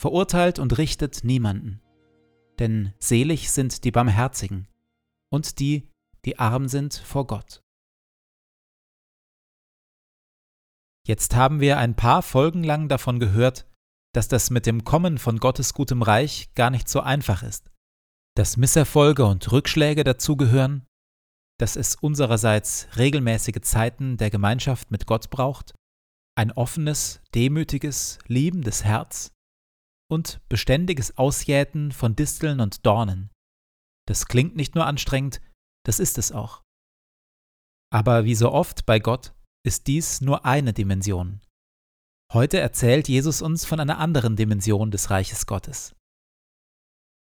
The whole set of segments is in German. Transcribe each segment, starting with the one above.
verurteilt und richtet niemanden. Denn selig sind die Barmherzigen und die, die arm sind vor Gott. Jetzt haben wir ein paar Folgen lang davon gehört, dass das mit dem Kommen von Gottes gutem Reich gar nicht so einfach ist, dass Misserfolge und Rückschläge dazugehören, dass es unsererseits regelmäßige Zeiten der Gemeinschaft mit Gott braucht, ein offenes, demütiges, liebendes Herz, und beständiges Ausjäten von Disteln und Dornen. Das klingt nicht nur anstrengend, das ist es auch. Aber wie so oft bei Gott ist dies nur eine Dimension. Heute erzählt Jesus uns von einer anderen Dimension des Reiches Gottes.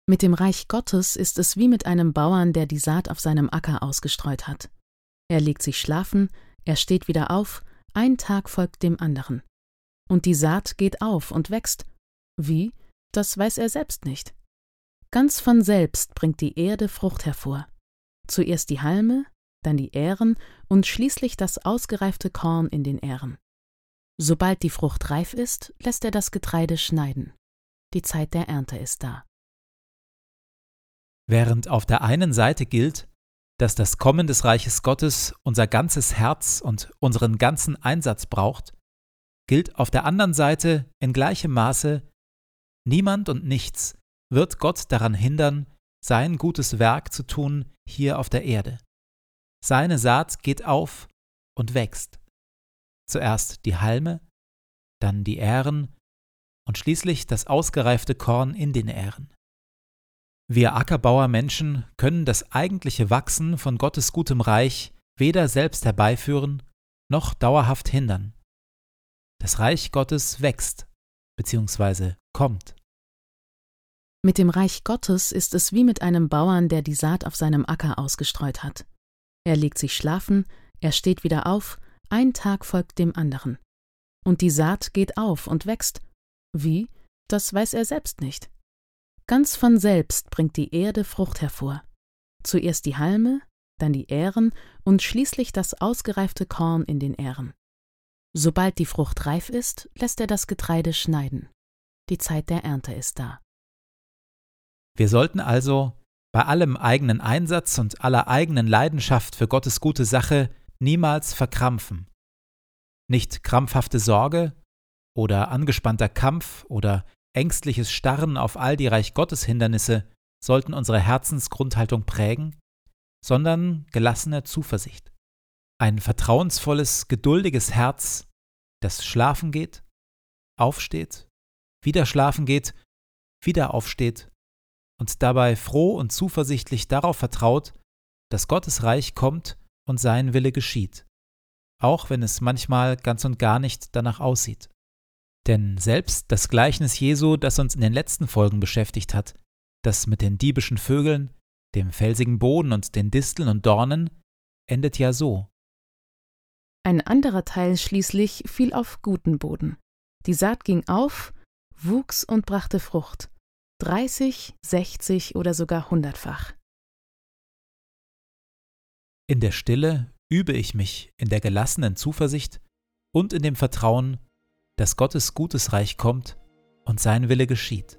Mit dem Reich Gottes ist es wie mit einem Bauern, der die Saat auf seinem Acker ausgestreut hat. Er legt sich schlafen, er steht wieder auf, ein Tag folgt dem anderen. Und die Saat geht auf und wächst wie? Das weiß er selbst nicht. Ganz von selbst bringt die Erde Frucht hervor. Zuerst die Halme, dann die Ähren und schließlich das ausgereifte Korn in den Ähren. Sobald die Frucht reif ist, lässt er das Getreide schneiden. Die Zeit der Ernte ist da. Während auf der einen Seite gilt, dass das Kommen des Reiches Gottes unser ganzes Herz und unseren ganzen Einsatz braucht, gilt auf der anderen Seite in gleichem Maße, Niemand und nichts wird Gott daran hindern, sein gutes Werk zu tun hier auf der Erde. Seine Saat geht auf und wächst. Zuerst die Halme, dann die Ähren und schließlich das ausgereifte Korn in den Ähren. Wir Ackerbauer Menschen können das eigentliche Wachsen von Gottes gutem Reich weder selbst herbeiführen noch dauerhaft hindern. Das Reich Gottes wächst bzw. kommt. Mit dem Reich Gottes ist es wie mit einem Bauern, der die Saat auf seinem Acker ausgestreut hat. Er legt sich schlafen, er steht wieder auf, ein Tag folgt dem anderen. Und die Saat geht auf und wächst. Wie? Das weiß er selbst nicht. Ganz von selbst bringt die Erde Frucht hervor. Zuerst die Halme, dann die Ähren und schließlich das ausgereifte Korn in den Ähren. Sobald die Frucht reif ist, lässt er das Getreide schneiden. Die Zeit der Ernte ist da. Wir sollten also bei allem eigenen Einsatz und aller eigenen Leidenschaft für Gottes gute Sache niemals verkrampfen. Nicht krampfhafte Sorge oder angespannter Kampf oder ängstliches Starren auf all die Reich Gottes Hindernisse sollten unsere Herzensgrundhaltung prägen, sondern gelassene Zuversicht. Ein vertrauensvolles, geduldiges Herz, das schlafen geht, aufsteht, wieder schlafen geht, wieder aufsteht und dabei froh und zuversichtlich darauf vertraut, dass Gottes Reich kommt und sein Wille geschieht, auch wenn es manchmal ganz und gar nicht danach aussieht. Denn selbst das Gleichnis Jesu, das uns in den letzten Folgen beschäftigt hat, das mit den diebischen Vögeln, dem felsigen Boden und den Disteln und Dornen, endet ja so. Ein anderer Teil schließlich fiel auf guten Boden. Die Saat ging auf, wuchs und brachte Frucht. 30, 60 oder sogar hundertfach. In der Stille übe ich mich in der gelassenen Zuversicht und in dem Vertrauen, dass Gottes gutes Reich kommt und sein Wille geschieht.